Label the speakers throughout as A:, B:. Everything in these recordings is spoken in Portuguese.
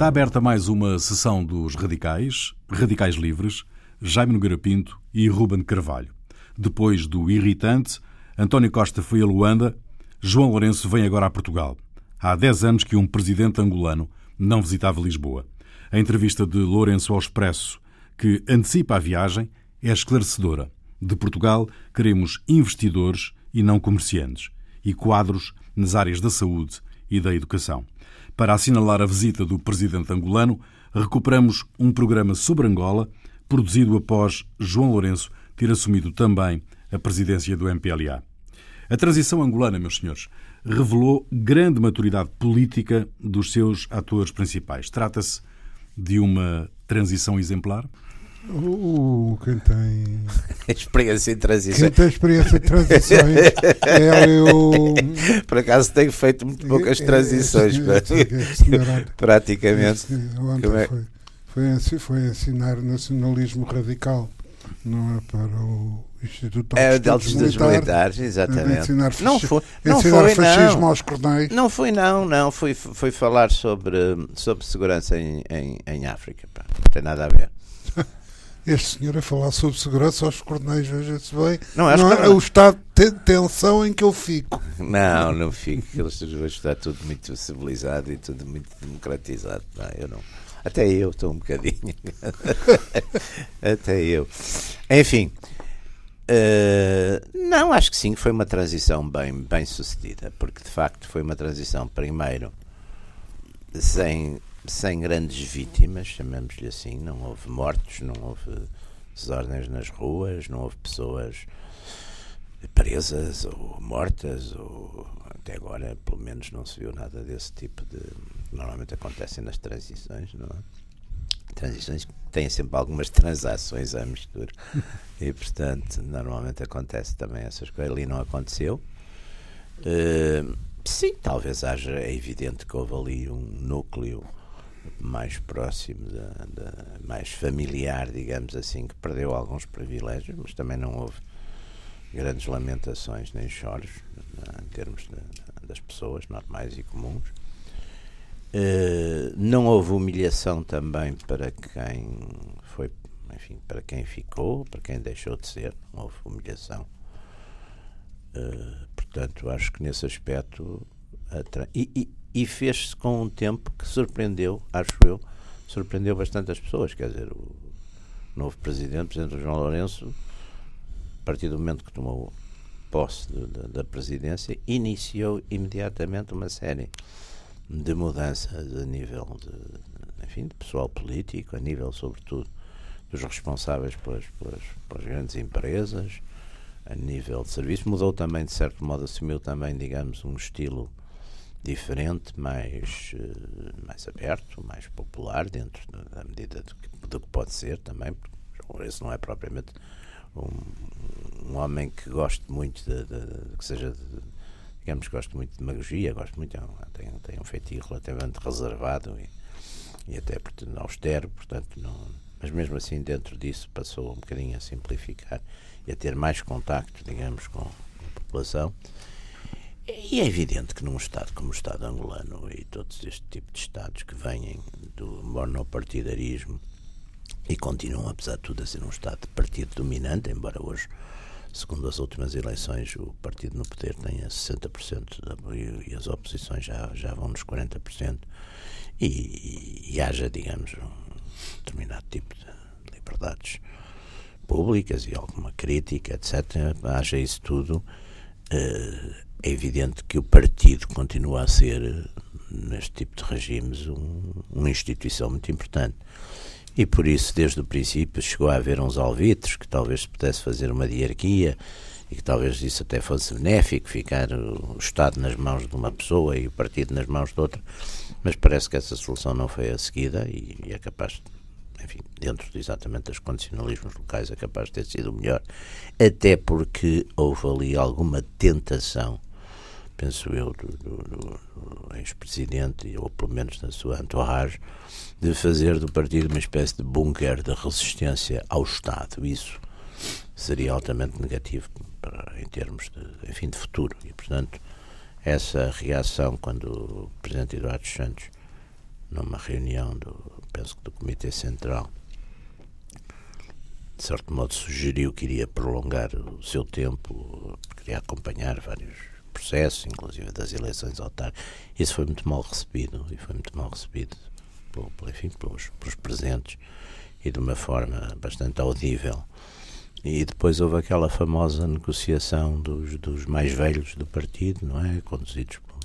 A: Está aberta mais uma sessão dos Radicais, Radicais Livres, Jaime Nogueira Pinto e Ruben Carvalho. Depois do irritante, António Costa foi a Luanda, João Lourenço vem agora a Portugal. Há 10 anos que um presidente angolano não visitava Lisboa. A entrevista de Lourenço ao Expresso, que antecipa a viagem, é esclarecedora. De Portugal, queremos investidores e não comerciantes, e quadros nas áreas da saúde e da educação. Para assinalar a visita do presidente angolano, recuperamos um programa sobre Angola, produzido após João Lourenço ter assumido também a presidência do MPLA. A transição angolana, meus senhores, revelou grande maturidade política dos seus atores principais. Trata-se de uma transição exemplar?
B: O, quem tem
C: experiência em transições.
B: Quem tem experiência em transições é eu.
C: Por acaso tenho feito muito poucas transições. Praticamente.
B: É? foi, foi, ensinar nacionalismo radical, não é para o Instituto
C: é, de Altos Estudos Militares, exatamente.
B: Ensinar, não foi, não foi, fascismo
C: não.
B: aos corneios.
C: Não foi, não, não. Foi, foi falar sobre, sobre segurança em, em, em África. Pá. Não tem nada a ver.
B: Este senhor a falar sobre segurança aos corneios, veja-se bem. Não, não é, o estado de tensão em que eu fico.
C: Não, não fico. Eles está tudo muito civilizado e tudo muito democratizado. Não, eu não. Até eu estou um bocadinho. Até eu. Enfim. Uh, não, acho que sim, foi uma transição bem, bem sucedida, porque de facto foi uma transição, primeiro, sem, sem grandes vítimas, chamemos-lhe assim, não houve mortos, não houve desordens nas ruas, não houve pessoas presas ou mortas, ou até agora, pelo menos, não se viu nada desse tipo de. Normalmente acontecem nas transições, não é? transições têm sempre algumas transações à mistura e portanto normalmente acontece também essas coisas ali não aconteceu uh, sim talvez haja é evidente que houve ali um núcleo mais próximo da, mais familiar digamos assim que perdeu alguns privilégios mas também não houve grandes lamentações nem choros em termos de, das pessoas normais e comuns Uh, não houve humilhação também para quem foi, enfim, para quem ficou, para quem deixou de ser, não houve humilhação. Uh, portanto, acho que nesse aspecto. E, e, e fez-se com um tempo que surpreendeu, acho eu, surpreendeu bastante as pessoas. Quer dizer, o novo presidente, o presidente João Lourenço, a partir do momento que tomou posse da presidência, iniciou imediatamente uma série de mudanças a nível de, enfim, de pessoal político, a nível, sobretudo, dos responsáveis pelas, pelas, pelas grandes empresas, a nível de serviço. Mudou também, de certo modo, assumiu também, digamos, um estilo diferente, mais, uh, mais aberto, mais popular, dentro da medida do que, do que pode ser também, porque esse não é propriamente um, um homem que goste muito de, de, de que seja de, digamos que gosto muito de demagogia, gosto muito, é tem, tem um feitio relativamente reservado e, e até portanto, austero, portanto, não, mas mesmo assim dentro disso passou um bocadinho a simplificar e a ter mais contacto, digamos, com a população. E é evidente que num Estado como o Estado angolano e todos este tipo de Estados que vêm do monopartidarismo e continuam, apesar de tudo, a ser um Estado de partido dominante, embora hoje segundo as últimas eleições, o partido no poder tenha 60% de e as oposições já, já vão nos 40%, e, e haja, digamos, um determinado tipo de liberdades públicas e alguma crítica, etc., haja isso tudo, eh, é evidente que o partido continua a ser, neste tipo de regimes, um, uma instituição muito importante. E por isso, desde o princípio, chegou a haver uns alvitres que talvez se pudesse fazer uma diarquia e que talvez isso até fosse benéfico, ficar o Estado nas mãos de uma pessoa e o partido nas mãos de outra, mas parece que essa solução não foi a seguida e, e é capaz, enfim, dentro de exatamente dos condicionalismos locais, é capaz de ter sido melhor, até porque houve ali alguma tentação penso eu, do, do, do ex-presidente, ou pelo menos da sua entourage, de fazer do partido uma espécie de bunker de resistência ao Estado. Isso seria altamente negativo para, em termos de, enfim, de futuro. E, portanto, essa reação, quando o Presidente Eduardo Santos numa reunião do, penso que do Comitê Central, de certo modo sugeriu que iria prolongar o seu tempo, queria acompanhar vários processos, inclusive das eleições autárquicas. Isso foi muito mal recebido e foi muito mal recebido pelo, enfim, pelos, pelos presentes e de uma forma bastante audível. E depois houve aquela famosa negociação dos, dos mais velhos do partido, não é? Conduzidos por,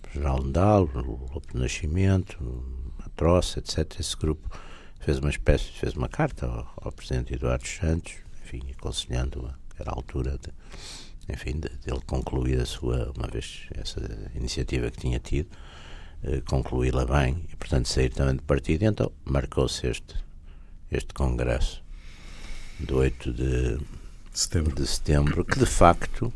C: por General o Lopo Nascimento, Troça, etc. Esse grupo fez uma espécie, fez uma carta ao, ao Presidente Eduardo Santos, enfim, aconselhando-a, era a altura de, enfim, de, de ele concluir a sua, uma vez essa iniciativa que tinha tido, eh, concluí-la bem e, portanto, sair também do partido. Então marcou-se este, este congresso de 8 de setembro. de setembro, que de facto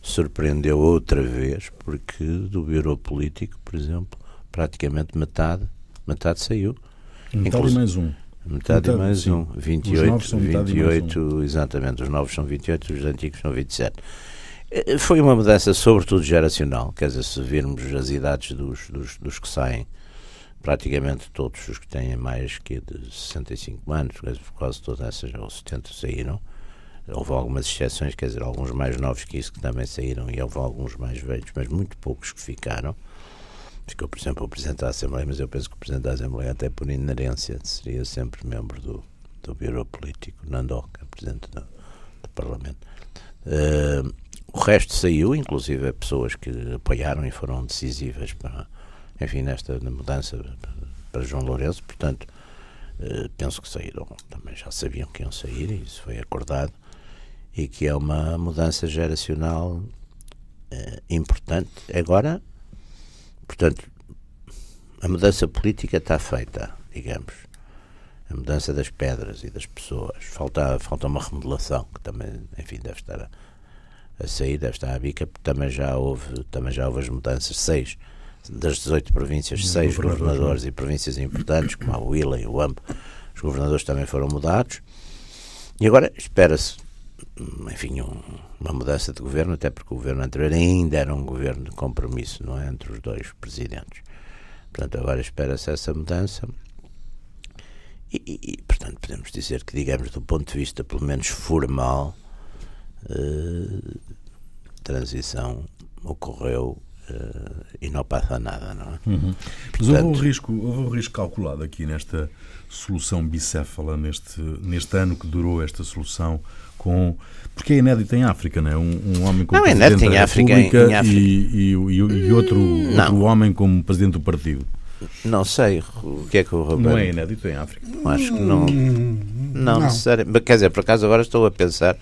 C: surpreendeu outra vez, porque do Bureau Político, por exemplo, praticamente metade, metade saiu.
A: Metade e mais um.
C: Metade, metade e mais sim. um. 28, 28 um. exatamente. Os novos são 28, os antigos são 27. Eh, foi uma mudança, sobretudo geracional, quer dizer, se virmos as idades dos, dos, dos que saem, praticamente todos os que têm mais que de 65 anos, quase todas essas, ou 70 saíram. Houve algumas exceções, quer dizer, alguns mais novos que isso que também saíram, e houve alguns mais velhos, mas muito poucos que ficaram. Ficou, por exemplo, o Presidente da Assembleia, mas eu penso que o Presidente da Assembleia, até por inerência, seria sempre membro do, do Bureau Político, Nandoca, Presidente do, do Parlamento. Uh, o resto saiu, inclusive pessoas que apoiaram e foram decisivas para enfim, nesta mudança para João Lourenço, portanto, eh, penso que saíram, também já sabiam que iam sair, e isso foi acordado, e que é uma mudança geracional eh, importante. Agora, portanto, a mudança política está feita, digamos. A mudança das pedras e das pessoas. Falta, falta uma remodelação, que também, enfim, deve estar a, a sair, deve estar à bica, porque também já houve, também já houve as mudanças, seis das 18 províncias, seis governadores e províncias importantes, como a Huila e o Ampo, os governadores também foram mudados. E agora espera-se, enfim, um, uma mudança de governo, até porque o governo anterior ainda era um governo de compromisso, não é? Entre os dois presidentes. Portanto, agora espera-se essa mudança. E, e, portanto, podemos dizer que, digamos, do ponto de vista pelo menos formal, eh, transição ocorreu uh, e não passa nada, não é?
A: Uhum. Mas houve um, risco, houve um risco calculado aqui nesta solução bicéfala, neste, neste ano que durou esta solução, com porque é inédito em África, não é? Um, um homem como não, é Presidente da África, República em, África. E, e, e, e, outro, outro homem como Presidente do Partido.
C: Não sei o que é que o Roberto...
A: Não é inédito em África?
C: Acho que não. Não, não. necessariamente. Quer dizer, por acaso agora estou a pensar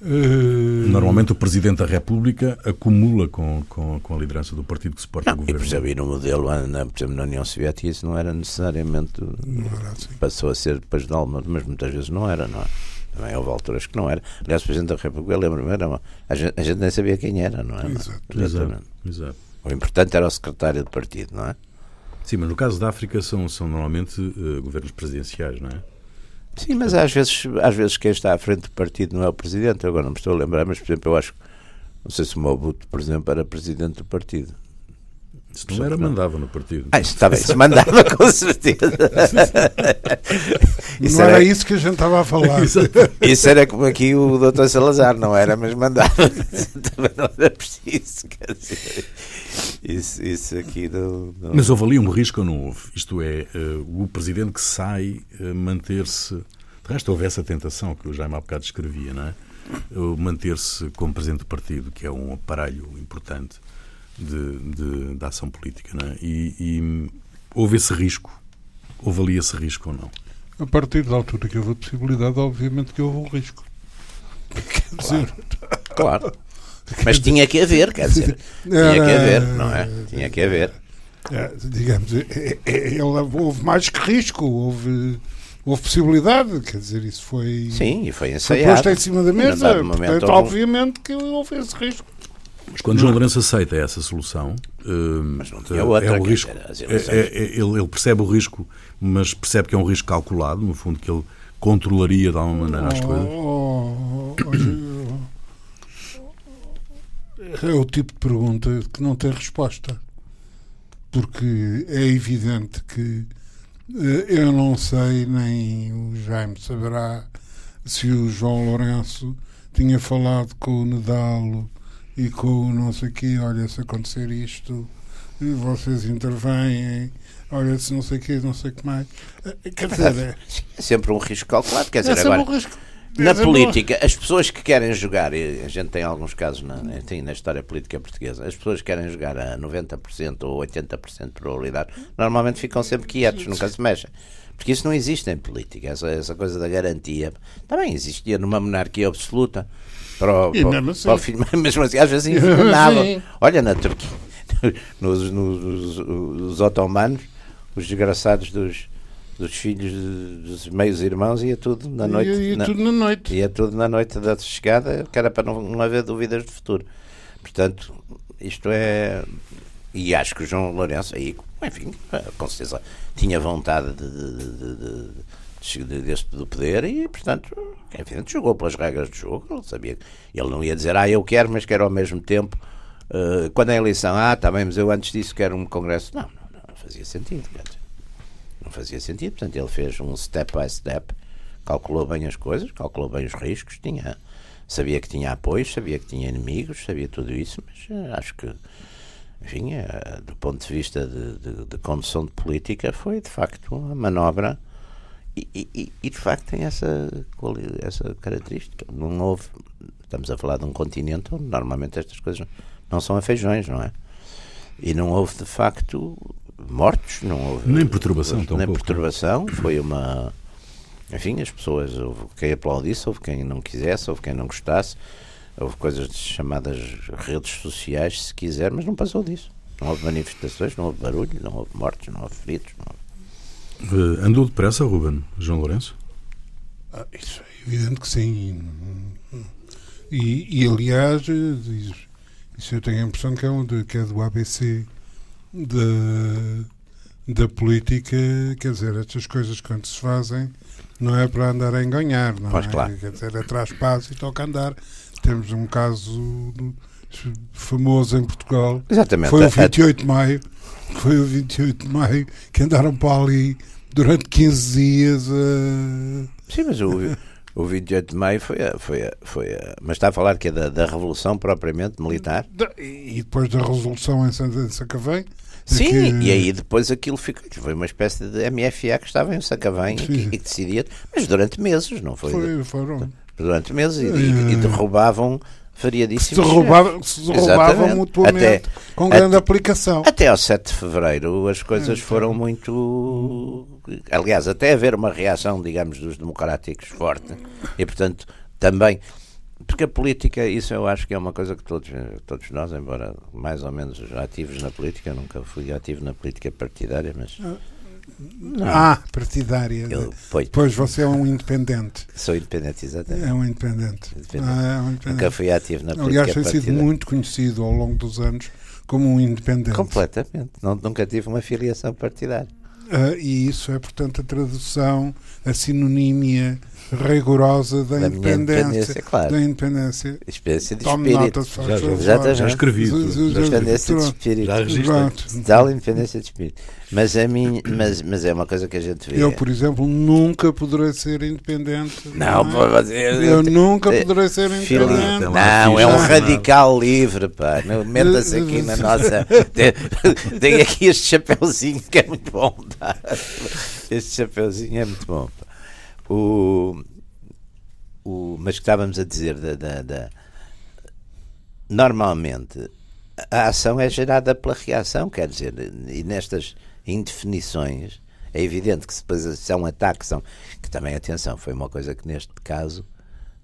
A: Uh... Normalmente o Presidente da República acumula com, com, com a liderança do partido que suporta
C: não,
A: o governo.
C: E, por exemplo, no modelo, na, por exemplo, na União Soviética isso não era necessariamente. Não era assim. Passou a ser depois de Alma, mas muitas vezes não era, não é? Também houve alturas que não era. Aliás, o Presidente da República, lembro-me, era a, gente, a gente nem sabia quem era, não é?
A: Exato. Exatamente. Exato.
C: O importante era o secretário do partido, não é?
A: Sim, mas no caso da África são, são normalmente uh, governos presidenciais, não é?
C: Sim, mas às vezes, às vezes quem está à frente do partido não é o presidente. Eu agora não me estou a lembrar, mas, por exemplo, eu acho. Não sei se o Mobuto, por exemplo, era presidente do partido.
A: Se não era, mandava no partido.
C: Ah, está bem, se mandava com certeza.
B: isso não era, era, isso que a gente estava a falar.
C: isso era como aqui o doutor Salazar, não era, mas mandava. Também não era preciso. Quer dizer, isso, isso aqui não, não...
A: Mas houve ali um risco ou não houve? Isto é, uh, o presidente que sai uh, manter-se. De resto, houve essa tentação que o Jaime há bocado escrevia, não é? Manter-se como presidente do partido, que é um aparelho importante de, de, de ação política. Não é? e, e houve esse risco? Houve ali esse risco ou não?
B: A partir da altura que houve a possibilidade, obviamente que houve um risco.
C: Quer dizer... Claro. claro. Mas tinha que haver, quer dizer. Tinha que haver, não é? Tinha que haver.
B: É, digamos, é, é, é houve mais que risco, houve, houve possibilidade, quer dizer, isso foi.
C: Sim, e foi ensaiado.
B: Foi posto em cima da mesa, portanto, obviamente que houve esse risco.
A: Mas quando João Lourenço aceita essa solução,
C: mas não tinha outra, é o risco.
A: É, é, ele, ele, percebe o risco, mas percebe que é um risco calculado, no fundo, que ele controlaria de alguma maneira as coisas. Oh, oh,
B: oh, é o tipo de pergunta que não tem resposta. porque é evidente que eh, eu não sei, nem o Jaime saberá, se o João Lourenço tinha falado com o Nedalo e com o não sei quê, olha, se acontecer isto, vocês intervêm, olha, se não sei o quê, não sei o que mais. Eh, quer dizer, é,
C: é sempre um risco calculado, quer dizer, é agora... Um risco na política, as pessoas que querem jogar, e a gente tem alguns casos na, tem, na história política portuguesa, as pessoas que querem jogar a 90% ou 80% de probabilidade, normalmente ficam sempre quietos, nunca se mexem. Porque isso não existe em política, essa, essa coisa da garantia. Também existia numa monarquia absoluta. Para o, para, mesmo, assim. para o filho, mesmo assim, às vezes envenenava. Olha, na Turquia, nos, nos, nos otomanos, os desgraçados dos dos filhos dos meios irmãos ia tudo na noite.
B: Ia, ia na, tudo na noite.
C: Ia tudo na noite da chegada, que era para não, não haver dúvidas de futuro. Portanto, isto é. E acho que o João Lourenço, aí, enfim, com certeza tinha vontade de, de, de, de deste do poder e, portanto, enfim, jogou pelas regras do jogo. Ele sabia ele não ia dizer, ah, eu quero, mas quero ao mesmo tempo. Uh, quando é a eleição, ah, está bem, mas eu antes disso quero um congresso. Não, não, não fazia sentido. Dizer não fazia sentido. Portanto, ele fez um step by step, calculou bem as coisas, calculou bem os riscos, tinha, sabia que tinha apoios, sabia que tinha inimigos, sabia tudo isso, mas uh, acho que, enfim, uh, do ponto de vista de, de, de, condução de política, foi de facto uma manobra. E, e, e de facto tem essa, essa característica. Não houve, estamos a falar de um continente onde normalmente estas coisas não são a feijões, não é? E não houve de facto mortos, não houve.
A: Nem perturbação,
C: houve, Nem pouco. perturbação, foi uma. Enfim, as pessoas, houve quem aplaudisse, houve quem não quisesse, houve quem não gostasse, houve coisas chamadas redes sociais, se quiser, mas não passou disso. Não houve manifestações, não houve barulho, não houve mortos, não houve feridos. Não
A: houve... Uh, andou depressa, Ruben, João Lourenço?
B: Ah, isso é evidente que sim. E, e aliás, isso eu tenho a impressão que é, um de, que é do ABC da, da política, quer dizer, estas coisas quando se fazem não é para andar a enganhar, não
C: pois
B: é?
C: Claro.
B: Quer dizer, atrás passo e toca andar. Temos um caso famoso em Portugal.
C: Exatamente.
B: Foi o 28 de maio. Foi o 28 de maio que andaram para ali durante 15 dias a.
C: Sim, mas o, o 28 de maio foi a, foi a, foi a, Mas está a falar que é da, da Revolução propriamente militar?
B: E depois da Revolução em Sacavém?
C: Sim, que... e aí depois aquilo ficou, foi uma espécie de MFA que estava em Sacavém e que, e que, decidia, mas durante meses, não foi?
B: foi foram.
C: Durante meses e, e, e derrubavam variadíssimos.
B: Se se derrubavam mutuamente até, com grande
C: até,
B: aplicação.
C: Até ao 7 de Fevereiro as coisas é, foram muito. Aliás, até haver uma reação, digamos, dos democráticos forte e, portanto, também porque a política, isso eu acho que é uma coisa que todos, todos nós, embora mais ou menos ativos na política, nunca fui ativo na política partidária, mas.
B: Não. Ah, partidária. Eu, pois, você é um independente.
C: Sou independente, exatamente.
B: É um independente.
C: independente. Ah, é um independente. Nunca fui ativo na
B: política
C: Aliás,
B: tem sido muito conhecido ao longo dos anos como um independente.
C: Completamente. Não, nunca tive uma filiação partidária.
B: Uh, e isso é, portanto, a tradução, a sinonímia rigorosa da, da independência, independência claro. da independência.
C: Experiência de Tome espírito.
A: Nota, já, já, já, já escrevi.
C: Independência de espírito. Já Total independência de espírito. Mas, a mim, mas, mas é uma coisa que a gente vê.
B: Eu, por exemplo, nunca poderei ser independente.
C: Não, não é?
B: eu, eu nunca poderei ser independente.
C: Não, é um radical livre, pá. Meta-se aqui na nossa. Tem, tem aqui este chapeuzinho que é muito bom. Tá? Este chapeuzinho é muito bom. Pá. O, o, mas que estávamos a dizer da, da, da, normalmente a ação é gerada pela reação, quer dizer, e nestas indefinições é evidente que se depois são ataques, são, que também, atenção, foi uma coisa que neste caso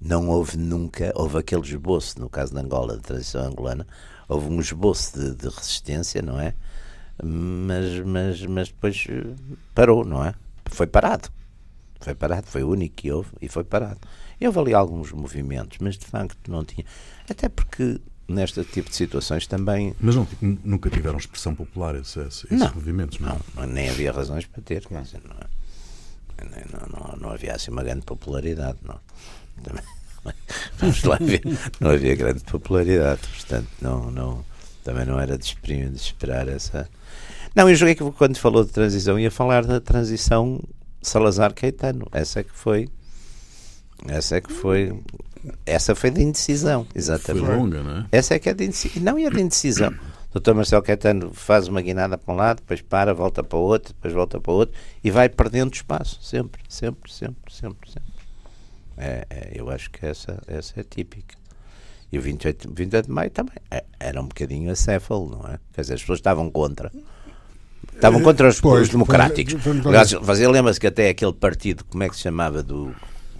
C: não houve nunca, houve aquele esboço, no caso de Angola, de tradição angolana, houve um esboço de, de resistência, não é? Mas, mas, mas depois parou, não é? Foi parado. Foi parado, foi o único que houve e foi parado. Eu houve ali alguns movimentos, mas de facto não tinha. Até porque neste tipo de situações também.
A: Mas não, nunca tiveram expressão popular esses, esses não, movimentos, não?
C: não? Nem havia razões para ter. Não. Dizer, não, não, não, não, havia assim uma grande popularidade. Não. Também, vamos lá ver. Não havia grande popularidade, portanto, não, não, também não era de esperar essa. Não, eu joguei que quando falou de transição ia falar da transição Salazar-Caetano. Essa é que foi. Essa é que foi. Essa foi de indecisão, exatamente.
A: Foi longa, não é?
C: Essa é que é de indecisão. Não, e a de indecisão. O Dr. Marcelo Caetano faz uma guinada para um lado, depois para, volta para o outro, depois volta para o outro e vai perdendo espaço. Sempre, sempre, sempre, sempre, sempre. É, é, eu acho que essa, essa é típica. E o 28, 28 de maio também é, era um bocadinho acéfalo, não é? Quer dizer, as pessoas estavam contra. Estavam contra os,
B: Pois,
C: os democráticos.
B: vamos
C: Aliás, você lembra-se que até aquele partido, como é que se chamava? Do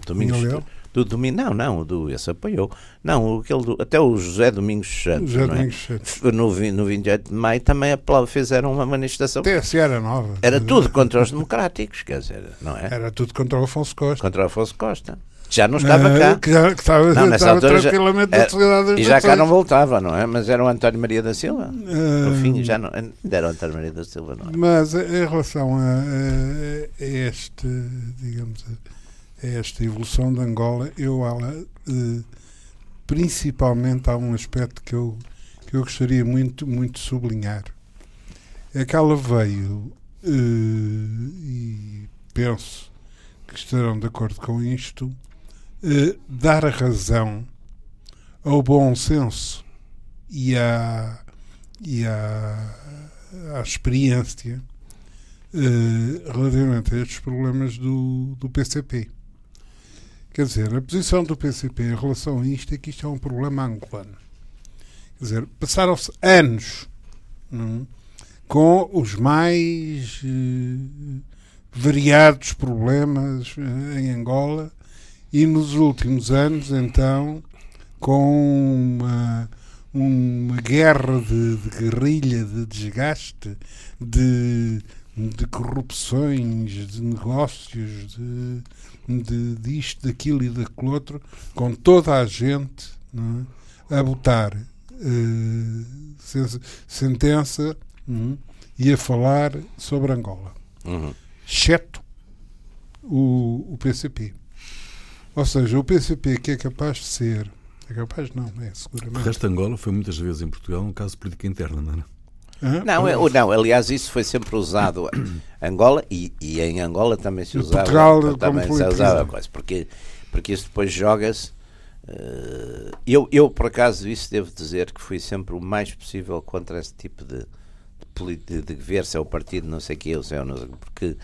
C: Domingos.
B: Leão?
C: Do Domingo, não, não, do, esse apoiou. Não, aquele do, até o José Domingos Santos.
B: José
C: não é?
B: Domingos Santos.
C: No, no 28 de maio também fizeram uma manifestação.
B: TSE era nova.
C: Era tudo contra os democráticos, quer dizer, não é?
B: Era tudo contra o Afonso Costa.
C: Contra o Afonso Costa. Já não estava
B: Ah,
C: cá.
B: Que, já- que estava,
C: Não, nessa
B: estava
C: altura já-
B: tranquilamente
C: era-
B: sociedade das
C: E já cá não voltava, não é? Mas era o António Maria da Silva.
B: Ah,
C: No fim, já não. Era o António Maria da Silva, não é?
B: Mas em relação a, a- este, digamos, a esta evolução de Angola, eu ela, eh, principalmente há um aspecto que eu, que eu gostaria muito, muito de sublinhar. É que ela veio, eh, e penso que estarão de acordo com isto, eh, dar razão ao bom senso e à, e à, à experiência eh, relativamente a estes problemas do, do PCP. Quer dizer, a posição do PCP em relação a isto é que isto é um problema angolano. Quer dizer, passaram-se anos não é? com os mais eh, variados problemas em Angola e nos últimos anos, então, com uma, uma guerra de, de guerrilha, de desgaste, de, de corrupções, de negócios, de, de disto, daquilo e daquele outro, com toda a gente é? a botar sen- sentença hum, e a falar sobre Angola,
C: Uhum.
B: exceto o, o PCP. Ou seja, o PCP que é capaz de ser, é capaz não, é
A: O
B: seguramente.
A: resto de Angola foi muitas vezes em Portugal um caso de política interna, não?
B: Hã?
C: Não, é, o- não, aliás, isso foi sempre usado Angola e, e em Angola também se usava.
B: Portugal como
C: também se usava coisa, porque, porque isso depois joga-se. eh, eu, eu, por acaso, isso devo dizer que fui sempre o mais possível contra esse tipo de, de, de, de ver se é o partido, não sei o que, eu sei ou não sei, porque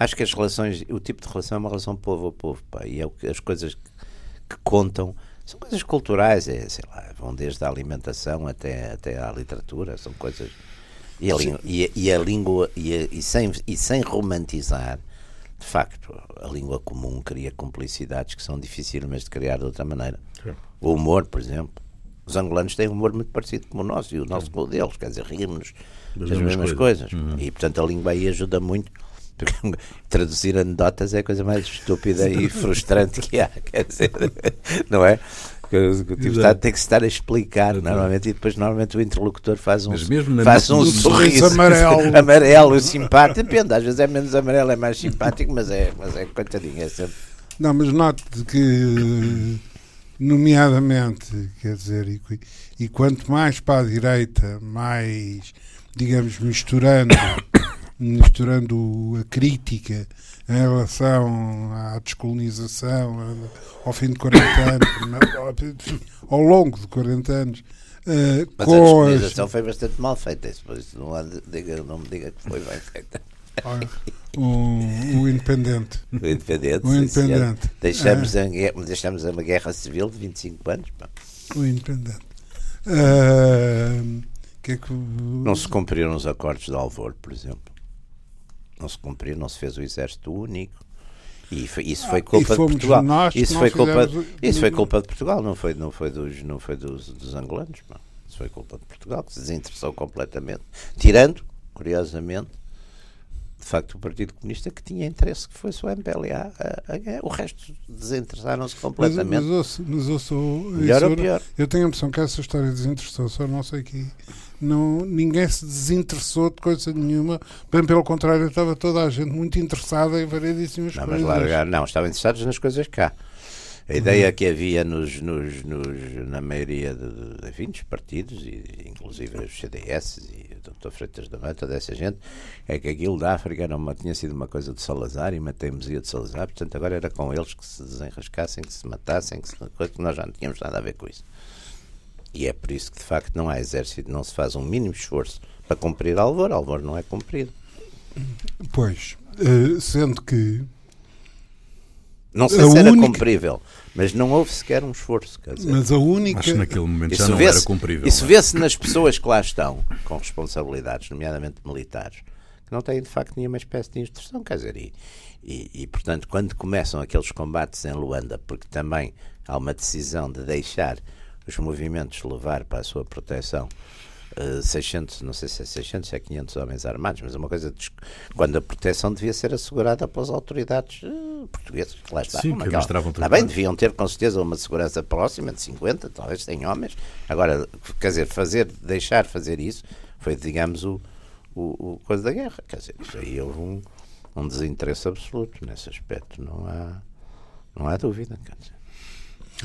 C: acho que as relações, o tipo de relação é uma relação povo a povo, pá, e é o que, as coisas que, contam são coisas culturais, é, sei lá, vão desde a alimentação até, até à literatura, são coisas. E a, língua, e, e a língua, e, a- e sem, e sem romantizar, de facto, a língua comum cria complicidades que são dificílimas de criar de outra maneira. O humor, por exemplo. Os angolanos têm um humor muito parecido com o nosso e o nosso com o deles, quer dizer, rimos das,
A: Das mesmas
C: mesmas
A: coisas.
C: coisas. E, portanto, a língua aí ajuda muito. Traduzir anedotas é a coisa mais estúpida e frustrante que há, quer dizer, não é? Que O tipo está, tem que estar a explicar normalmente e depois normalmente o interlocutor faz um, faz um
A: nossa-
C: sorriso
B: amarelo.
C: amarelo, simpático, depende, às vezes é menos amarelo, é mais simpático, mas é, mas é coitadinho, é sempre.
B: Não, mas note que, nomeadamente, quer dizer, e, e quanto mais para a direita, mais, digamos, misturando, misturando a crítica em relação à descolonização, ao fim de 40 anos, ao longo de 40 anos, eh,
C: Mas a
B: com as,
C: descolonização foi bastante mal feita, isso, por isso não, há diga, não me diga que foi bem feita.
B: o, o independente.
C: O independente.
B: O
C: sim,
B: independente.
C: Deixamos, a, guerra- deixamos uma guerra civil de 25 anos. pá.
B: O independente. Ah, que é que
C: Não se cumpriram os acordos de Alvor, por exemplo. Não se cumpriu, não se fez o exército único. E foi- isso foi
B: Ah,
C: culpa
B: e
C: de Portugal. Isso foi culpa,
B: fizemos
C: isso foi culpa de Portugal, não foi, não foi, dos, não foi dos, dos angolanos. pá. Isso foi culpa de Portugal, que se desinteressou completamente. Tirando, curiosamente, de facto, o Partido Comunista que tinha interesse que fosse o MPLA a, ganhar. O resto desinteressaram-se completamente.
B: mas, ouço- mas sou.
C: Melhor ou pior?
B: eu tenho a impressão que essa história desinteressou, só não sei que. Não, ninguém se desinteressou de coisa nenhuma, bem pelo contrário, estava toda a gente muito interessada em variedíssimas
C: Não, mas largar, não, estavam interessados nas coisas cá. A ideia que havia nos, nos, nos, na maioria de, enfim, dos partidos, e, inclusive os CDS e o Dr. Freitas da Mata, dessa gente, é que aquilo da África era uma, tinha sido uma coisa de Salazar e uma teimosia de Salazar, portanto agora era com eles que se desenrascassem, que se matassem, que, se, que nós já não tínhamos nada a ver com isso. E é por isso que de facto não há exército, não se faz um mínimo esforço para cumprir Alvor, Alvor não é cumprido.
B: Pois, uh, sendo que
C: não sei se era única... cumprível, mas não houve sequer um esforço. Quer dizer.
B: Mas a única.
A: Acho que naquele momento isso já não era cumprível.
C: Isso é? vê-se nas pessoas que lá estão, com responsabilidades, nomeadamente militares, que não têm de facto nenhuma espécie de instrução. Quer dizer, e, e, e portanto, quando começam aqueles combates em Luanda, porque também há uma decisão de deixar os movimentos levar para a sua proteção 600, eh, não sei se é 600, se é 500 homens armados, mas é uma coisa de, quando a proteção devia ser assegurada pelas autoridades uh, portuguesas, que lá está.
A: Sim, que
C: aquela, está bem, deviam ter com certeza uma segurança próxima de 50, talvez 100 homens. Agora, quer dizer, fazer, deixar fazer isso foi, digamos, o, o, o coisa da guerra. Quer dizer, isso aí houve um, um desinteresse absoluto nesse aspecto, não há, não há dúvida. Quer dizer.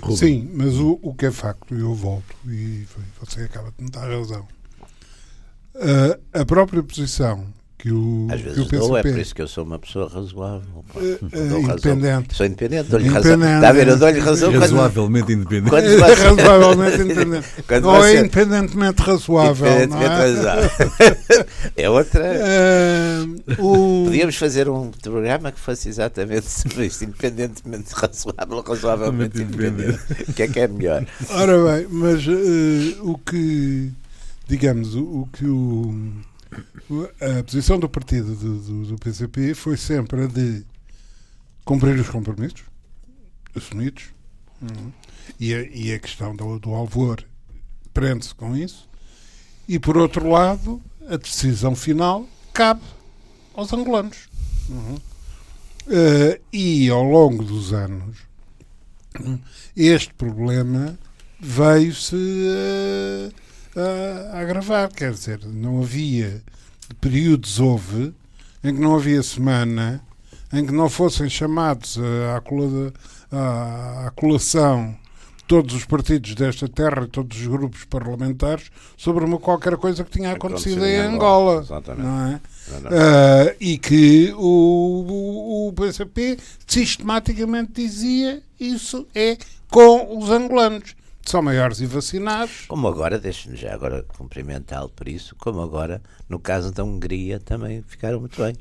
B: Rubem. Sim, mas o, o que é facto, e eu volto, e você acaba de me dar razão. Uh, a própria posição que o,
C: Às vezes
B: que o
C: dou, é por isso que eu sou uma pessoa razoável.
B: Uh, independente.
C: Sou independente, dou-lhe razão. Está a ver, eu dou-lhe razão.
A: Razoavelmente independente.
B: Quando você... Razoavelmente independente. Quando Ou é independentemente razoável. Independentemente é? razoável.
C: é outra. Uh, o... Podíamos fazer um programa que fosse exatamente sobre isso, independentemente razoável, razoavelmente independente. O que é que é melhor?
B: Ora bem, mas uh, o que, digamos, o, o que o a posição do partido do, do, do, PCP foi sempre a de cumprir os compromissos assumidos uhum. e, a, e, a, questão do, do alvor prende-se com isso e por outro lado a decisão final cabe aos angolanos uhum. uh, e ao longo dos anos este problema veio-se uh, a, a agravar. Quer dizer, não havia períodos houve em que não havia semana em que não fossem chamados à, à, à colação todos os partidos desta terra e todos os grupos parlamentares sobre uma qualquer coisa que tinha acontecido em Angola. Angola não é? Uh, e que o, o, o PCP sistematicamente dizia isso é com os angolanos são maiores e vacinados.
C: Como agora, deixe-me já agora cumprimentá-lo por isso, como agora, no caso da Hungria, também ficaram muito bem.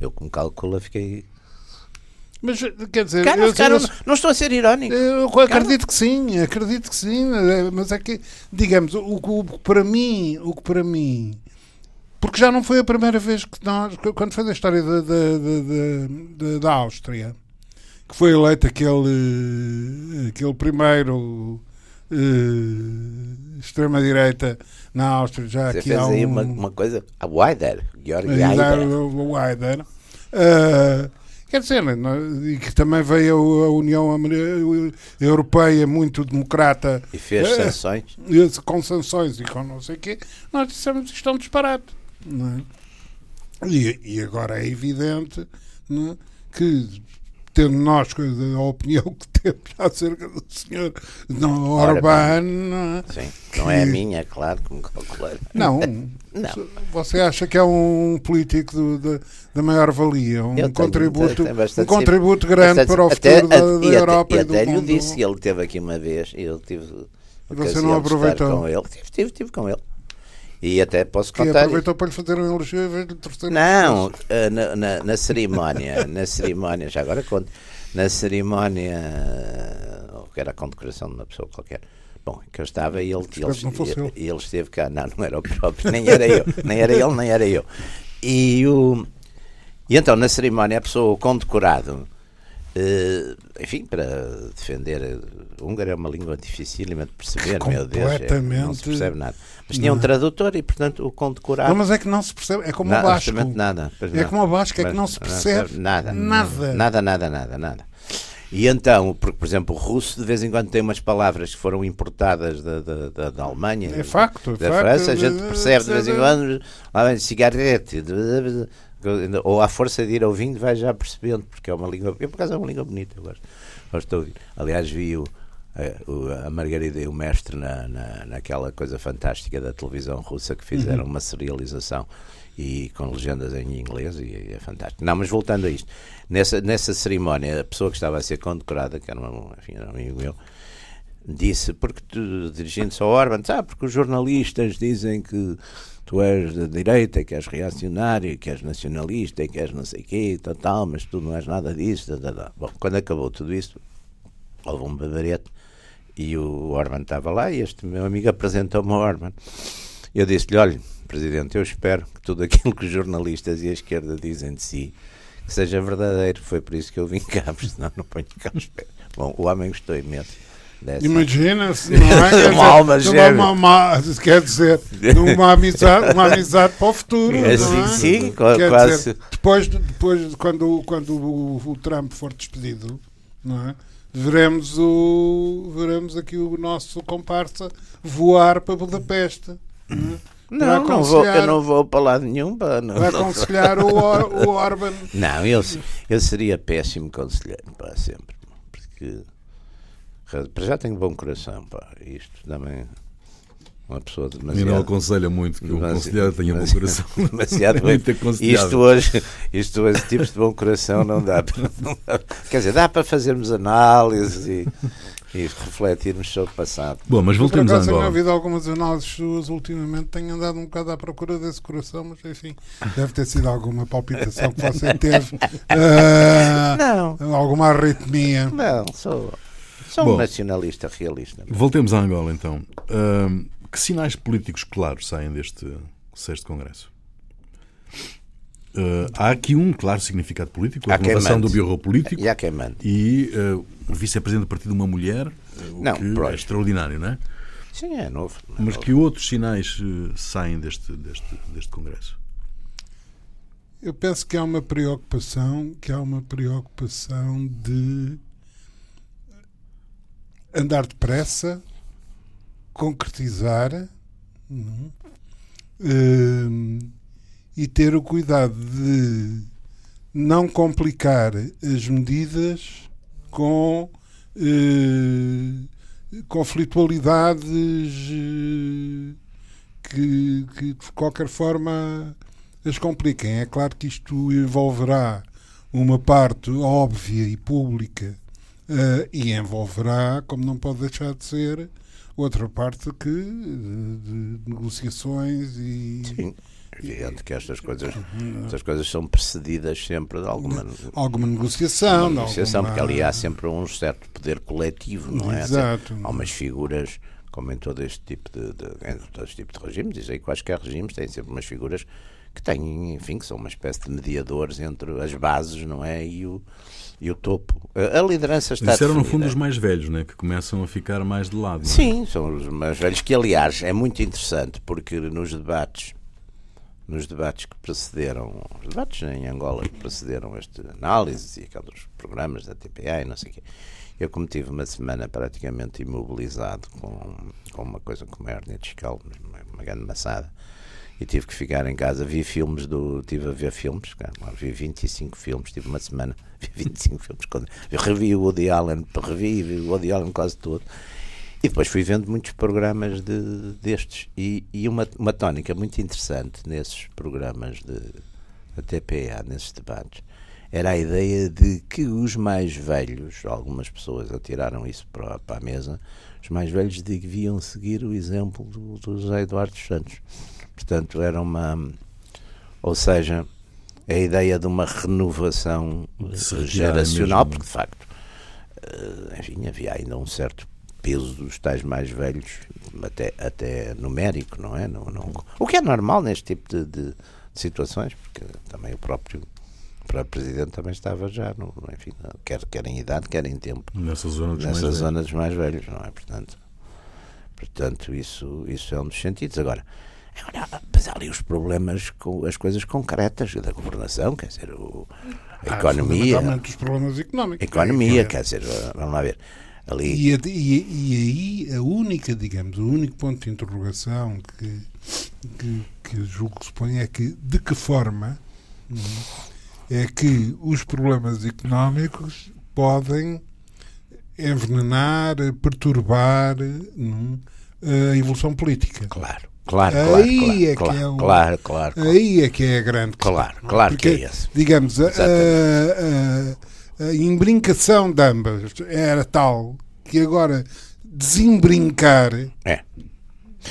C: Eu, como calculo, fiquei.
B: Mas, quer dizer,
C: Cara, eu, ficaram, eu, não estou a ser irónico.
B: Eu acredito que sim, acredito que sim, é, mas é que, digamos, o, o, para mim, o que para mim porque já não foi a primeira vez que nós, quando foi a história da, da, da, da, Áustria, que foi eleito aquele, aquele primeiro uh, extrema-direita na Áustria. Já
C: Você
B: aqui
C: fez
B: há
C: aí
B: um,
C: uma, uma coisa. A Weider, Georg Weider.
B: Weider. Uh, quer dizer, e que também veio a União Europeia muito democrata.
C: E fez uh, sanções.
B: Com sanções e com não sei o quê. Nós dissemos que isto é um disparate. Não é? e, e agora é evidente é? que tendo nós a opinião que temos acerca do senhor não, Orbán.
C: Sim, não é a minha, claro, como calculei.
B: Não, não. Você acha que é um político do, de, da maior valia, um tenho, contributo, um contributo grande bastante, para o futuro até, da, da Europa
C: e,
B: e do
C: até
B: mundo.
C: lhe disse, ele teve aqui uma vez, e eu tive.
B: Você não aproveitou?
C: Com ele. Tive, tive, tive com ele. E até posso
B: que
C: contar.
B: aproveitou para lhe fazer um elogio vez de torcer
C: Não, eh, na, na, na, cerimónia, na cerimónia, já agora conto, na cerimónia, que era a condecoração de uma pessoa qualquer. Bom, que eu estava e ele, ele, ele, esteve cá. Não, não era o próprio, nem era eu, nem era ele, nem era eu. E, o, e então, na cerimónia, a pessoa, o condecorado, Uh, enfim, para defender o húngaro é uma língua dificílima de perceber, meu Deus, é, não se percebe nada. Mas tinha um tradutor e, portanto, o condecorado.
B: Não, mas é que não se percebe, é como o Basco.
C: nada.
B: É como o Basco, é que não se percebe
C: nada.
B: Nada.
C: Nada, nada, nada, nada. E então, porque, por exemplo, o russo de vez em quando tem umas palavras que foram importadas da, da, da, da Alemanha,
B: é facto,
C: da
B: é
C: França,
B: facto,
C: a gente percebe de vez em quando, lá vem cigarrete, ou à força de ir ouvindo vai já percebendo, porque é uma língua, eu por acaso é uma língua bonita, eu gosto. Estou a ouvir. Aliás, vi o, a, a Margarida e o Mestre na, na, naquela coisa fantástica da televisão russa que fizeram uhum. uma serialização e com legendas em inglês e, é fantástico. Não, mas voltando a isto, nessa, nessa cerimónia, a pessoa que estava a ser condecorada, que era, uma, enfim, era um amigo meu, disse, porque dirigindo-se ao Orban, ah, porque os jornalistas dizem que tu és da direita, que és reacionário, que és nacionalista, que és não sei o quê, tal, tal, mas tu não és nada disso. Tal, tal. Bom, quando acabou tudo isto, houve um babarete e o Orban estava lá e este meu amigo apresentou-me ao Orban. Eu disse-lhe, olha, Presidente, eu espero que tudo aquilo que os jornalistas e a esquerda dizem de si que seja verdadeiro. Foi por isso que eu vim cá, porque senão não ponho cá os pés. Bom, o homem gostou imenso.
B: Imagina-se, não é? uma alma uma, uma, Quer dizer, uma amizade, uma amizade para o futuro. É,
C: sim,
B: é?
C: sim, quase.
B: Dizer, depois, depois quando, quando o, o, Trump for despedido, não é? Veremos, o, veremos aqui o nosso comparsa voar para Budapeste. Não, é?
C: não, vou, eu não vou para lado nenhum. Para,
B: não, vai aconselhar o, o Orban.
C: Não, eu, eu seria péssimo conselheiro para sempre. Porque para já tenho bom coração, pá. Isto também. Uma pessoa demasiado.
A: E não aconselha muito que o conselheiro tenha bom coração.
C: Demasiado bem. Isto hoje, isto hoje, tipos de bom coração não dá, para, não dá. Quer dizer, dá para fazermos análises e, e refletirmos sobre o passado.
A: Bom, mas voltemos a Angola.
B: Tenho havido algumas análises suas ultimamente, tenho andado um bocado à procura desse coração, mas enfim, deve ter sido alguma palpitação que você teve. Uh, não. Alguma arritmia.
C: Não, sou. Sou Bom, um nacionalista realista.
A: Voltemos a Angola então. Uh, que sinais políticos claros saem deste sexto Congresso? Uh, há aqui um claro significado político, a renovação do Bureau Político
C: e, há quem mande.
A: e uh, o vice-presidente do partido uma mulher, uh, não, que é extraordinário, não é?
C: Sim, é novo.
A: É Mas
C: novo.
A: que outros sinais saem deste, deste, deste Congresso?
B: Eu penso que há uma preocupação, que há uma preocupação de andar depressa, concretizar uh, e ter o cuidado de não complicar as medidas com uh, conflitualidades uh, que, que de qualquer forma as compliquem. É claro que isto envolverá uma parte óbvia e pública Uh, e envolverá, como não pode deixar de ser, outra parte que de, de negociações e.
C: Sim. Evidente que estas coisas, estas coisas são precedidas sempre de alguma,
B: alguma negociação.
C: Alguma negociação, alguma... porque ali há sempre um certo poder coletivo, não é?
B: Exato.
C: Há umas figuras, como em todo este tipo de, de, todo este tipo de regimes, e quaisquer regimes têm sempre umas figuras que têm, enfim, que são uma espécie de mediadores entre as bases, não é? E o, e o topo. A liderança está
A: Isso
C: eram,
A: no fundo, os mais velhos, né? que começam a ficar mais de lado. É?
C: Sim, são os mais velhos, que aliás é muito interessante porque nos debates nos debates que precederam, os debates em Angola que precederam esta análise e aqueles programas da TPA e não sei o quê, eu como tive uma semana praticamente imobilizado com, com uma coisa como a hernia discal, uma, uma grande maçada, e tive que ficar em casa. Vi filmes do. Tive a ver filmes, vi 25 filmes, tive uma semana, vi 25 filmes. Quando, revi o Woody Allen, revi o Woody Allen quase todo. E depois fui vendo muitos programas de, destes. E, e uma, uma tónica muito interessante nesses programas de da TPA, nesses debates, era a ideia de que os mais velhos, algumas pessoas atiraram isso para, para a mesa, os mais velhos deviam seguir o exemplo do, do José Eduardo Santos Portanto, era uma. Ou seja, a ideia de uma renovação geracional, porque de facto, eh, enfim, havia ainda um certo peso dos tais mais velhos, até, até numérico, não é? Não, não, o que é normal neste tipo de, de, de situações, porque também o próprio próprio Presidente também estava já, no, enfim, quer, quer em idade, quer em tempo.
A: Nessa zona dos,
C: nessa
A: mais,
C: zona
A: velhos.
C: dos mais velhos, não é? Portanto, portanto isso, isso é um dos sentidos. Agora, Agora, mas há ali os problemas com as coisas concretas da governação, quer dizer, o, a ah, economia.
B: os problemas económicos.
C: economia, é. quer dizer, vamos lá ver. Ali...
B: E, e, e, aí a única, digamos, o único ponto de interrogação que, que, que julgo que se põe é que de que forma é que os problemas económicos podem envenenar, perturbar não, a evolução política.
C: Claro. Claro,
B: aí
C: claro,
B: é que é o,
C: claro, claro, claro,
B: Aí é que é a grande
C: questão. Claro, claro Porque, que é esse.
B: Digamos, a, a, a, embrincação de ambas era tal que agora desembrincar
C: é.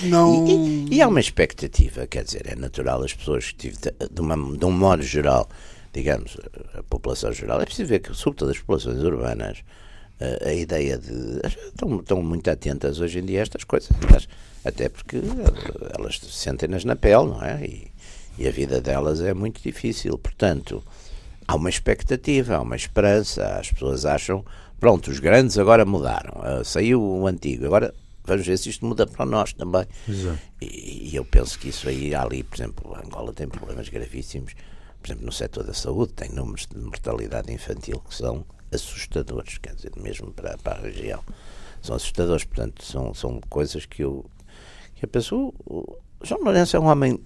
B: não...
C: E, e, e, há uma expectativa, quer dizer, é natural as pessoas que de, de, uma, de um modo geral, digamos, a população geral, é preciso ver que, sobretudo as populações urbanas, a, a ideia de. Estão, estão muito atentas hoje em dia a estas coisas. Até porque elas sentem-nas na pele, não é? E, e a vida delas é muito difícil. Portanto, há uma expectativa, há uma esperança. As pessoas acham, pronto, os grandes agora mudaram, uh, saiu o antigo, agora vamos ver se isto muda para nós também. E, e, eu penso que isso aí, ali, por exemplo, Angola tem problemas gravíssimos, por exemplo, no setor da saúde, tem números de mortalidade infantil que são assustadores, quer dizer, mesmo para, para a região. São assustadores, portanto, são, são coisas que eu que a pessoa. João Lourenço é um homem,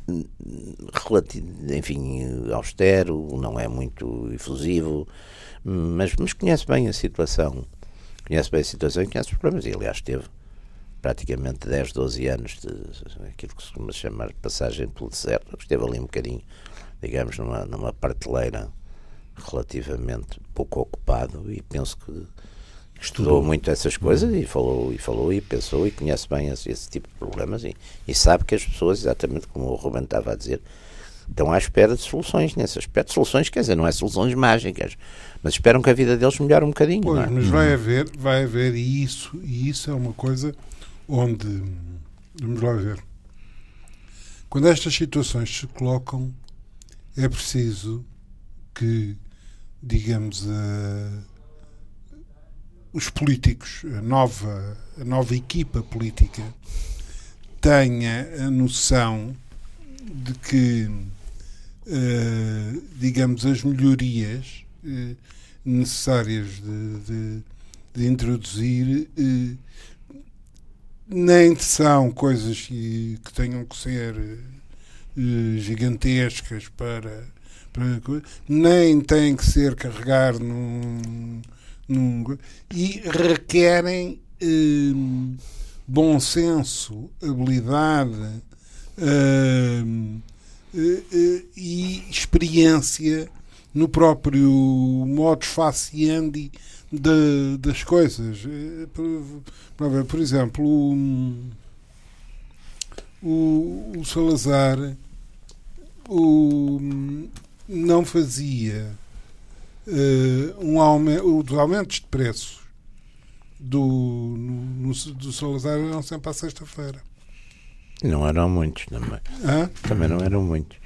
C: relativo, enfim, austero, não é muito efusivo, mas, mas conhece bem a situação. Conhece bem a situação e conhece os problemas. E, aliás, teve praticamente 10, 12 anos de aquilo que se costuma chamar passagem pelo deserto. Esteve ali um bocadinho, digamos, numa, numa prateleira relativamente pouco ocupado e penso que estudou muito essas coisas e falou e falou e pensou e conhece bem esse, esse tipo de problemas e, e, sabe que as pessoas, exatamente como o Ruben estava a dizer, estão à espera de soluções nesse aspecto. Soluções, quer dizer, não é soluções mágicas, mas esperam que a vida deles melhore um bocadinho.
B: Pois,
C: é?
B: mas vai haver, vai haver e isso, e isso é uma coisa onde vamos lá ver. Quando estas situações se colocam, é preciso que, digamos, a os políticos, a nova, a nova equipa política, tenha a noção de que, uh, digamos, as melhorias uh, necessárias de, de, de introduzir uh, nem são coisas que, que tenham que ser gigantescas para, para, nem têm que ser carregar num num, e requerem hum, bom senso, habilidade hum, e experiência no próprio modus faciandi de, das coisas. Por, por exemplo, o, o, o Salazar o, não fazia um aumento, os aumentos de preços do, no, no, do Salazar eram sempre à sexta-feira.
C: Não eram muitos também. Hã? Também não eram muitos.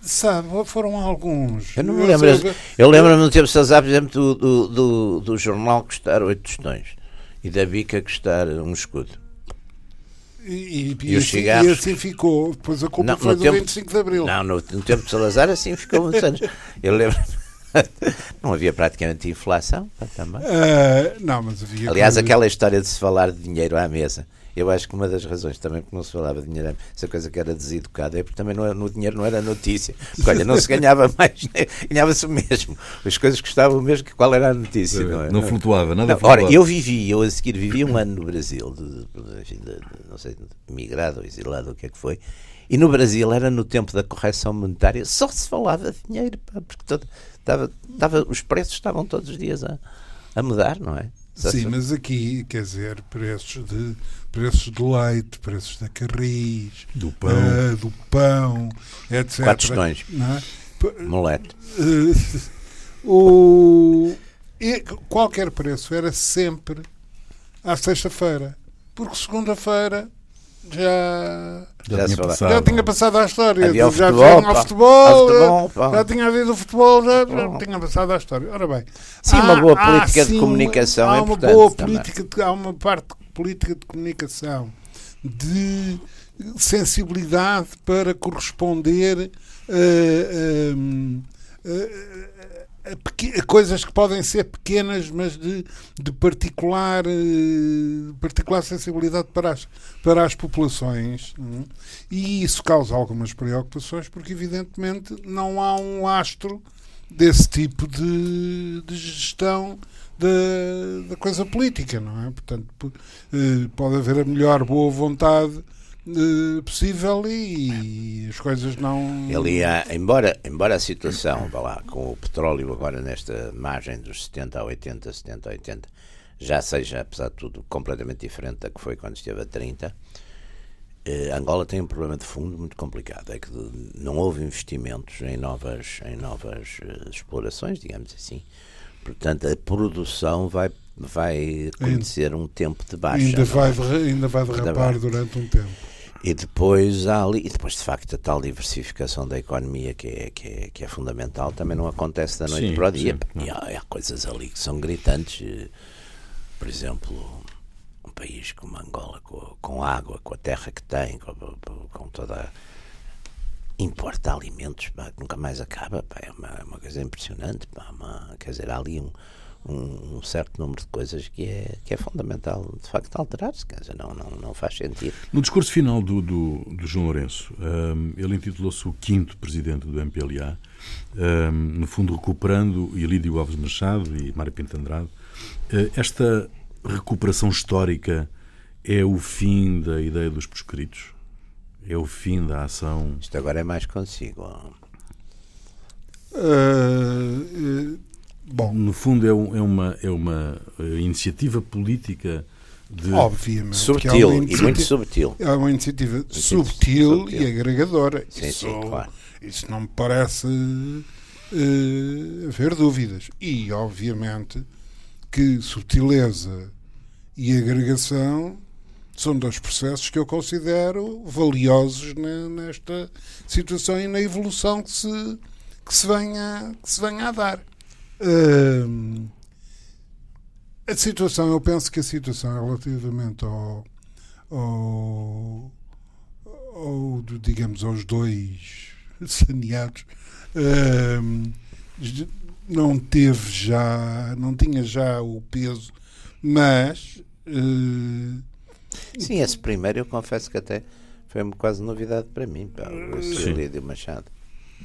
B: Sabe, foram alguns.
C: Eu não me lembro. Eu lembro-me no tempo de Salazar, por exemplo, do, do, do, do jornal custar 8 tostões e da bica custar um escudo.
B: E, e, e, assim, e, assim, ficou. Depois a culpa não, foi do tempo, 25 de Abril.
C: Não, no, no tempo de Salazar assim ficou muitos anos. Eu lembro não havia praticamente inflação também.
B: Uh, não, mas havia.
C: Aliás, aquela história de se falar de dinheiro à mesa. Eu acho que uma das razões também porque não se falava de dinheiro, essa coisa que era deseducada, é porque também não, no dinheiro não era notícia. Porque, olha, não se ganhava mais, ganhava-se o mesmo. As coisas custavam o mesmo que qual era a notícia.
A: É,
C: não, é?
A: não flutuava, nada
C: não,
A: flutuava.
C: Ora, eu vivi, eu a seguir vivi um ano no Brasil, de, enfim, de, não sei, migrado ou exilado, o que é que foi. E no Brasil era no tempo da correção monetária, só se falava de dinheiro, pá, porque todo, Dava, dava, os preços estavam todos os dias a, a mudar, não é?
B: Sim, mas aqui, quer dizer, preços de, preços de leite, preços da carris,
A: do pão,
B: uh, do pão etc.
C: Quatro questões. É? Molete.
B: Uh, o, qualquer preço era sempre à sexta-feira, porque segunda-feira já
A: já, já,
B: passado. já, tinha passado a história.
C: Havia
B: já
C: futebol,
B: tinha futebol, futebol já, tinha havido o futebol, já, já, tinha passado a história. Ora bem,
C: sim, há, uma boa política há, de sim, comunicação
B: há
C: é
B: uma boa política, de, há uma parte política de comunicação de sensibilidade para corresponder a, a, a coisas que podem ser pequenas, mas de, de particular, eh, particular sensibilidade para as, para as populações. É? E isso causa algumas preocupações, porque, evidentemente, não há um lastro desse tipo de, de gestão da, da coisa política, não é? Portanto, eh, pode haver a melhor boa vontade eh, possível e, as coisas não.
C: Ele ia, embora, embora a situação, vá lá, com o petróleo agora nesta margem dos 70 a 80, 70 a 80, já seja, apesar de tudo, completamente diferente da que foi quando esteve a 30, eh, Angola tem um problema de fundo muito complicado, é que não houve investimentos em novas, em novas uh, explorações, digamos assim. Portanto, a produção vai vai conhecer um tempo de baixa.
B: Ainda vai, é? ainda vai derrapar durante um tempo.
C: E depois há ali, e depois de facto a tal diversificação da economia que é, que é, que é fundamental também não acontece da noite sim, para o dia. E há, há, coisas ali que são gritantes. Eh, por exemplo, um país como Angola, com, com água, com a terra que tem, com, com toda. importa alimentos, pá, que nunca mais acaba, pá, é, uma, é uma coisa impressionante. Pá, uma, quer dizer, há ali um, um, um, certo número de coisas que é, que é fundamental, de facto, alterar-se. Quer dizer, não, não, não faz sentido.
A: No discurso final do, do, do João Lourenço, um, ele intitulou-se o quinto presidente do MPLA, um, no fundo recuperando Ilídio Alves Machado e Mário Pinto Andrade. Uh, esta recuperação histórica é o fim da ideia dos proscritos? É o fim da ação?
C: Isto agora é mais consigo.
A: Uh, uh, bom. No fundo, é, um, é, uma, é uma eh, iniciativa política de.
B: Obviamente.
C: Subtil, é e muito subtil.
B: É uma iniciativa muito subtil, subtil, e agregadora. Sim, isso, sim, claro. Isso não me parece uh, haver dúvidas. E, obviamente, que subtileza e agregação são dois processos que eu considero valiosos nesta situação e na evolução que se, que se, venha, que se venha a dar. Hum, a situação, eu penso que a situação relativamente ao, ao, ao digamos, aos dois saneados hum, não teve já, não tinha já o peso, mas. Uh,
C: Sim, esse primeiro eu confesso que até foi quase novidade para mim, pá, o Lídio Machado.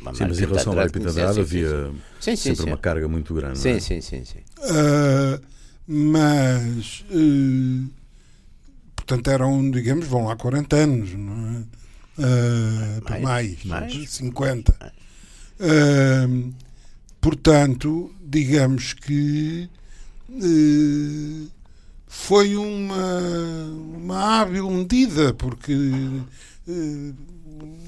A: Uma sim, mas em relação Mário Pintadrado havia sim, sim, sempre sim. uma carga muito grande.
C: Sim,
A: é?
C: sim, sim. sim.
B: Uh, mas, uh, portanto, eram, digamos, vão lá 40 anos, não é? Uh, mais, mais, mais, 50. Mais. Portanto, digamos que eh, foi uma, uma hábil medida, porque
C: eh,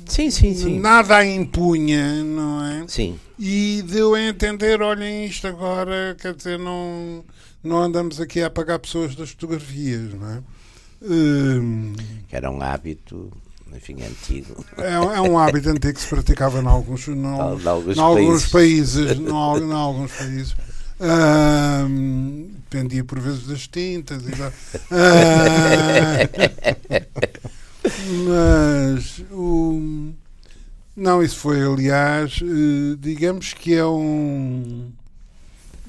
C: sim, sim, sim.
B: nada a impunha, não é?
C: Sim.
B: E deu a entender, olhem isto agora, quer dizer, não, não andamos aqui a apagar pessoas das fotografias, não é?
C: Um, era um hábito enfim, antigo.
B: É, é, um hábito antigo que se praticava em alguns, não, em alguns, alguns países. Em alguns países. dependia por vezes das tintas e da, mas o, não, isso foi aliás, eh, digamos que é um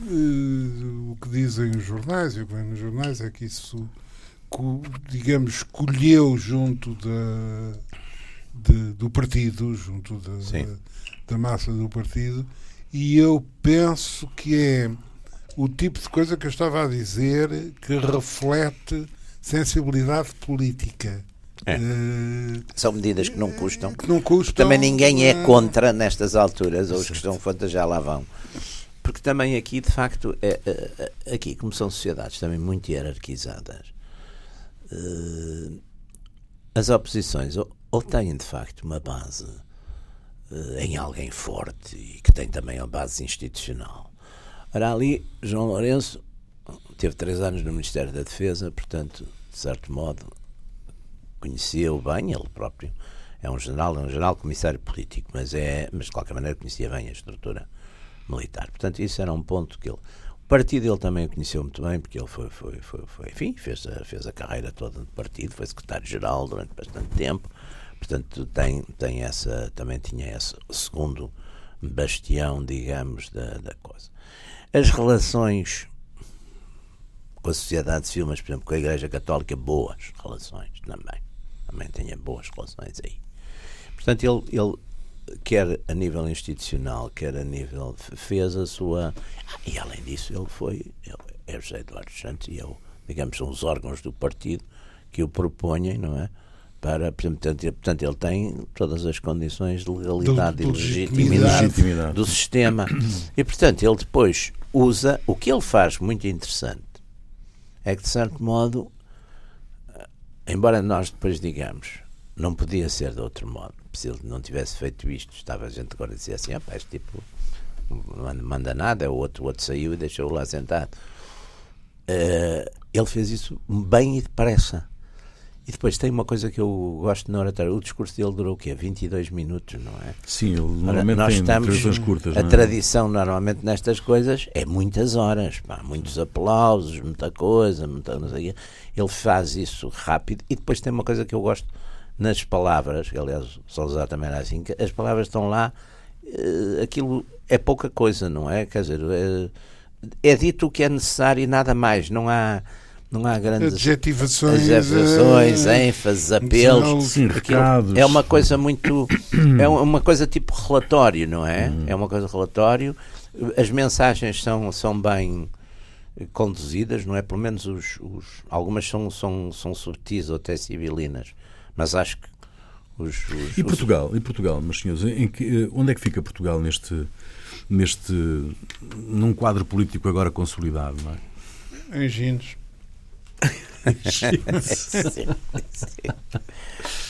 B: eh, o que dizem os jornais, e o que vem nos jornais é que isso digamos, colheu junto da, de, do partido, junto da, da, da, massa do partido, e eu penso que é o tipo de coisa que eu estava a dizer que reflete sensibilidade política.
C: É. Uh, São medidas que não custam.
B: Que não custam.
C: Também ninguém é contra nestas alturas, ou os que estão contra já lá vão. Porque também aqui, de facto, é, é, aqui, como são sociedades também muito hierarquizadas, uh, as oposições ou, ou, têm de facto uma base uh, em alguém forte e que tem também uma base institucional. Ora, ali, João Lourenço teve três anos no Ministério da Defesa, portanto, de certo modo, conhecia-o bem, ele próprio. É um general, é um general comissário político, mas, é, mas de qualquer maneira conhecia bem a estrutura militar. Portanto, isso era um ponto que ele partido ele também o conheceu muito bem, porque ele foi, foi, foi, foi enfim, fez a, fez a carreira toda de partido, foi secretário-geral durante bastante tempo, portanto tem, tem essa, também tinha esse segundo bastião, digamos, da, da coisa. As relações com a sociedade civil, mas por exemplo com a Igreja Católica, boas relações também, também tinha boas relações aí. Portanto, ele, ele quer a nível institucional, quer a nível. fez a sua. E além disso, ele foi. Ele, é José Eduardo Santos e eu, digamos, são os órgãos do partido que o propõem, não é? Para, portanto, portanto, ele tem todas as condições de legalidade de, de e legitimidade, legitimidade do sistema. E, portanto, ele depois usa. O que ele faz muito interessante é que, de certo modo, embora nós depois digamos não podia ser de outro modo, se ele não tivesse feito isto, estava a gente agora a dizer assim: ah, este tipo não manda nada, o outro, o outro saiu e deixou-o lá sentado. Uh, ele fez isso bem e depressa. E depois tem uma coisa que eu gosto na oratória. O discurso dele durou o quê? 22 minutos, não é?
A: Sim, ele normalmente Ora, nós tem estamos, curtas.
C: A é? tradição normalmente nestas coisas é muitas horas, pá, muitos aplausos, muita coisa, muita, não sei Ele faz isso rápido e depois tem uma coisa que eu gosto nas palavras, que aliás Salazar também era assim, que as palavras estão lá, uh, aquilo é pouca coisa, não é? Quer dizer, é, é dito o que é necessário e nada mais, não há não há grandes
B: adjetivações,
C: adjetivações é, ênfases, apelos.
A: Sim, recados.
C: É uma coisa muito. É uma coisa tipo relatório, não é? Hum. É uma coisa relatório. As mensagens são, são bem conduzidas, não é? Pelo menos os, os, algumas são, são, são subtis ou até civilinas. Mas acho que os, os,
A: e Portugal, os... e Portugal, meus senhores, em que, onde é que fica Portugal neste, neste num quadro político agora consolidado, não
B: é? Em Gines.
C: Sim,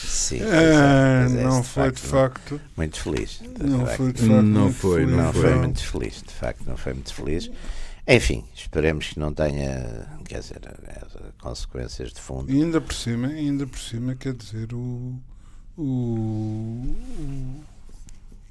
C: sim.
B: Ah, é, não foi de facto.
C: Muito feliz.
B: Não foi de facto.
A: Não foi,
C: não foi muito feliz, de facto, não foi muito feliz. Enfim, esperemos que não tenha, quer dizer, consequências de fundo.
B: E ainda por cima, ainda por cima, quer dizer, o, o,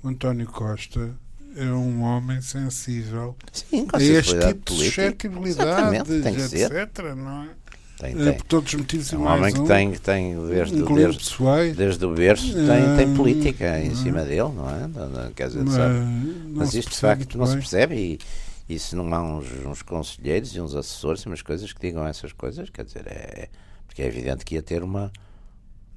B: o António Costa é um homem sensível
C: Sim,
B: a este tipo de suscetibilidades, etc. Não é? Tem, tem. Por todos os motivos
C: é
B: um
C: homem
B: um,
C: que tem, que tem desde, um desde, desde o berço tem, tem política em cima dele, não é? Quer dizer, mas, mas isto de facto não se percebe e, e se não há uns, uns conselheiros e uns assessores e umas coisas que digam essas coisas, quer dizer, é, porque é evidente que ia ter uma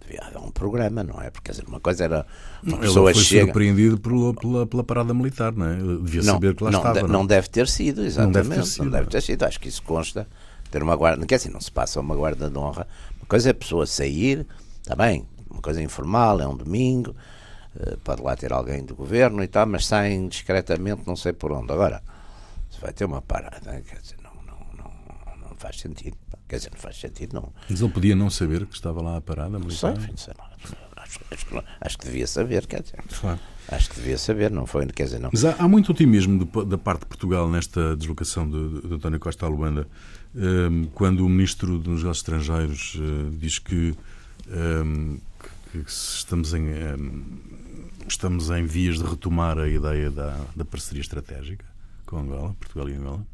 C: devia haver um programa, não é? Porque quer dizer, uma coisa era
A: uma pessoa Ele foi chega... surpreendido pela, pela, pela, parada militar, não é? devia não, saber que lá
C: não,
A: estava.
C: De,
A: não,
C: não deve ter sido, exatamente. Não deve ter sido. Não deve ter sido.
A: Acho
C: que isso consta. Ter uma guarda, quer dizer, não se passa uma guarda de honra. Uma coisa é a pessoa sair, está bem, uma coisa informal, é um domingo, eh, pode lá ter alguém do governo e tal, mas saem discretamente, não sei por onde. Agora, se vai ter uma parada, quer dizer, não, não, não, não faz sentido. Quer dizer, não faz sentido, não.
A: Mas ele podia não saber que estava lá a parada militar?
C: Sei, sei. Acho, acho, acho, que devia saber, quer dizer. Claro. Acho que devia saber, não foi, quer dizer, não.
A: Mas há, há muito otimismo de, da parte de Portugal nesta deslocação de, de António Costa à Luanda, quando o Ministro dos Negócios Estrangeiros uh, diz que, que, que, estamos, em, estamos em vias de retomar a ideia da, da parceria estratégica com Angola, Portugal e Angola.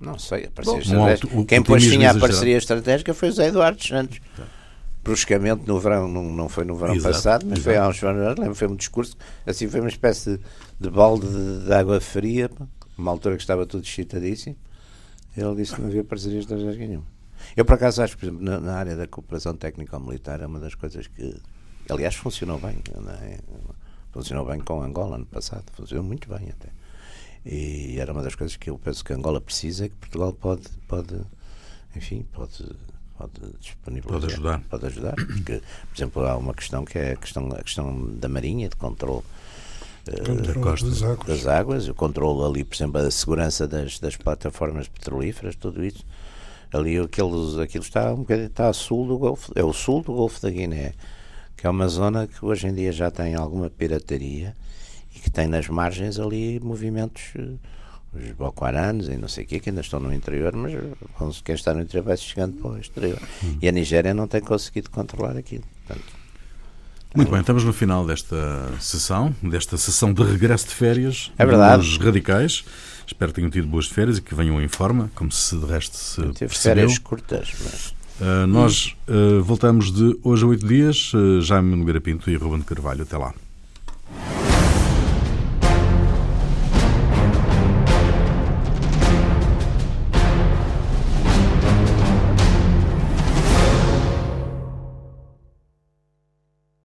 C: Não sei, a parceria Bom, estratégica. Quem pôs fim à parceria estratégica foi o Zé Eduardo Santos. Tá. Bruscamente no verão, não, não foi no verão exato, passado, mas exato. foi há uns anos, lembro, foi um discurso, assim foi uma espécie de, de balde de, de, água fria, uma altura que estava tudo excitadíssimo. Ele disse que não havia parceria estratégica nenhuma. Eu, por acaso, acho que, por exemplo, na, na área da cooperação técnico-militar é uma das coisas que, aliás, funcionou bem. É? Funcionou bem com Angola no passado, funcionou muito bem até. E era uma das coisas que eu penso que Angola precisa, que Portugal pode, pode enfim, pode, pode disponibilizar.
A: Pode ajudar.
C: Pode ajudar, porque, por exemplo, há uma questão que é a questão, a questão da Marinha, de controle
B: uh, das, águas.
C: das águas, o controle ali, por exemplo, a segurança das, das plataformas petrolíferas, tudo isso. Ali aquilo, aquilo está um bocadinho está a sul do Golfo, é o sul do Golfo da Guiné, que é uma zona que hoje em dia já tem alguma pirataria e que tem nas margens ali movimentos, eh, os Boko Harams e não sei o quê, que ainda estão no interior, mas quem está no interior vai chegando para o exterior. Hum. E a Nigéria não tem conseguido controlar aquilo. Portanto,
A: muito bem, estamos no final desta sessão, desta sessão de regresso de férias
C: é verdade.
A: dos radicais. Espero que tenham tido boas férias e que venham em forma, como se de resto se
C: Tive percebeu. férias curtas, mas...
A: Uh, nós uh, voltamos de hoje a oito dias. Uh, Jaime Nogueira Pinto e Ruben Carvalho. Até lá.